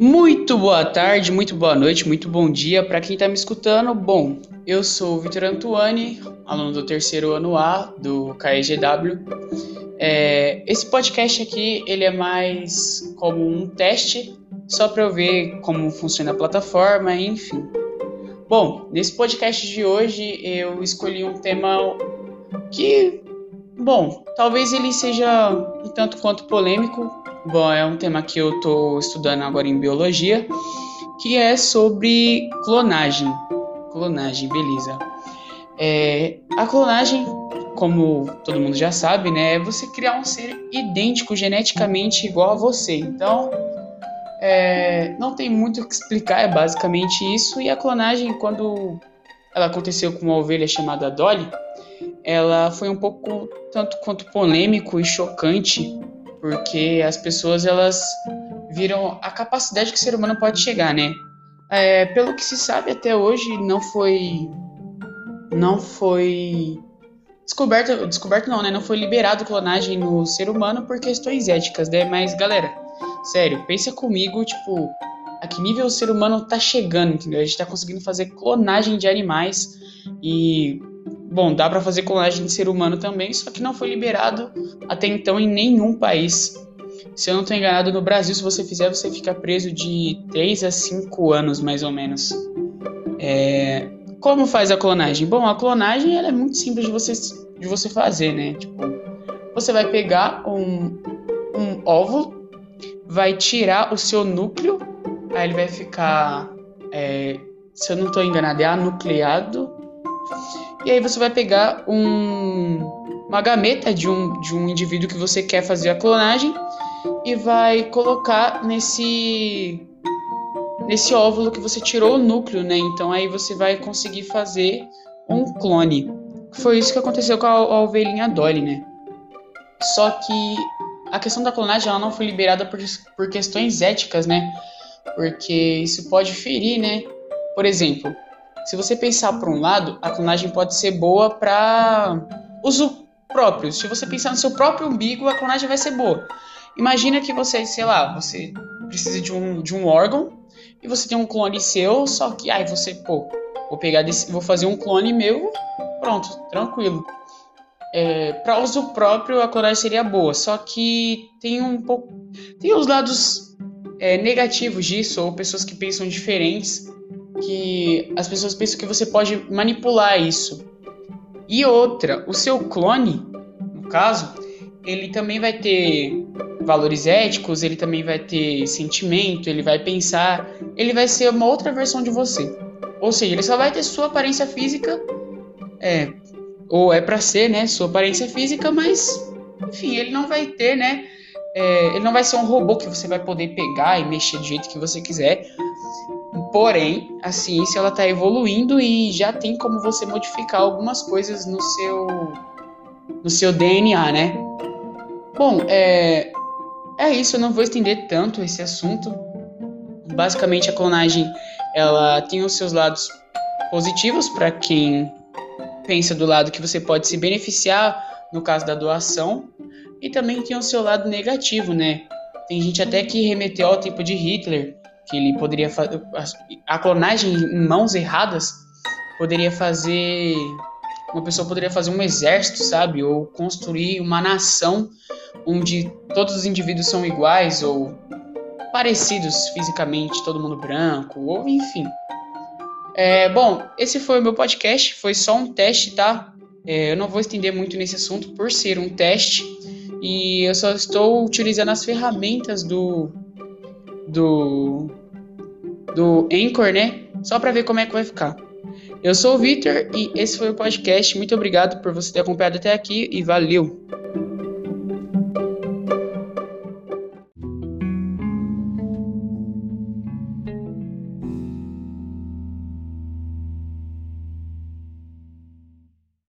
Muito boa tarde, muito boa noite, muito bom dia para quem está me escutando. Bom, eu sou o Vitor Antuani, aluno do terceiro ano A do KEGW. É, esse podcast aqui ele é mais como um teste, só para eu ver como funciona a plataforma, enfim. Bom, nesse podcast de hoje eu escolhi um tema que, bom, talvez ele seja um tanto quanto polêmico, Bom, é um tema que eu estou estudando agora em biologia, que é sobre clonagem. Clonagem, beleza. É, a clonagem, como todo mundo já sabe, né, é você criar um ser idêntico geneticamente igual a você. Então, é, não tem muito o que explicar, é basicamente isso. E a clonagem, quando ela aconteceu com uma ovelha chamada Dolly, ela foi um pouco tanto quanto polêmico e chocante porque as pessoas elas viram a capacidade que o ser humano pode chegar, né? É, pelo que se sabe até hoje não foi não foi descoberto descoberto não, né? Não foi liberado clonagem no ser humano por questões éticas, né? Mas galera, sério, pensa comigo, tipo, a que nível o ser humano tá chegando, entendeu? A gente tá conseguindo fazer clonagem de animais e Bom, dá para fazer clonagem de ser humano também, só que não foi liberado até então em nenhum país. Se eu não estou enganado, no Brasil, se você fizer, você fica preso de 3 a 5 anos, mais ou menos. É... Como faz a clonagem? Bom, a clonagem é muito simples de você, de você fazer, né? Tipo, você vai pegar um, um óvulo, vai tirar o seu núcleo, aí ele vai ficar, é, se eu não estou enganado, é anucleado, e aí você vai pegar um, uma gameta de um, de um indivíduo que você quer fazer a clonagem e vai colocar nesse nesse óvulo que você tirou o núcleo, né? Então aí você vai conseguir fazer um clone. Foi isso que aconteceu com a, a ovelhinha Dolly, né? Só que a questão da clonagem ela não foi liberada por, por questões éticas, né? Porque isso pode ferir, né? Por exemplo, se você pensar por um lado, a clonagem pode ser boa para uso próprio. Se você pensar no seu próprio umbigo, a clonagem vai ser boa. Imagina que você, sei lá, você precisa de um, de um órgão e você tem um clone seu, só que aí você, pô, vou pegar desse, vou fazer um clone meu, pronto, tranquilo. É, para uso próprio a clonagem seria boa, só que tem um pouco, tem os lados é, negativos disso ou pessoas que pensam diferentes que as pessoas pensam que você pode manipular isso. E outra, o seu clone, no caso, ele também vai ter valores éticos, ele também vai ter sentimento, ele vai pensar, ele vai ser uma outra versão de você. Ou seja, ele só vai ter sua aparência física, é, ou é para ser, né, sua aparência física, mas enfim, ele não vai ter, né, é, ele não vai ser um robô que você vai poder pegar e mexer do jeito que você quiser. Porém, a ciência ela está evoluindo e já tem como você modificar algumas coisas no seu no seu DNA, né? Bom, é é isso. Eu não vou estender tanto esse assunto. Basicamente, a clonagem ela tem os seus lados positivos para quem pensa do lado que você pode se beneficiar no caso da doação e também tem o seu lado negativo, né? Tem gente até que remeteu ao tempo de Hitler, que ele poderia fazer. A clonagem em mãos erradas poderia fazer. Uma pessoa poderia fazer um exército, sabe? Ou construir uma nação onde todos os indivíduos são iguais ou parecidos fisicamente, todo mundo branco, ou enfim. É, bom, esse foi o meu podcast, foi só um teste, tá? É, eu não vou estender muito nesse assunto por ser um teste e eu só estou utilizando as ferramentas do do do Anchor, né? Só para ver como é que vai ficar. Eu sou o Victor e esse foi o podcast. Muito obrigado por você ter acompanhado até aqui e valeu.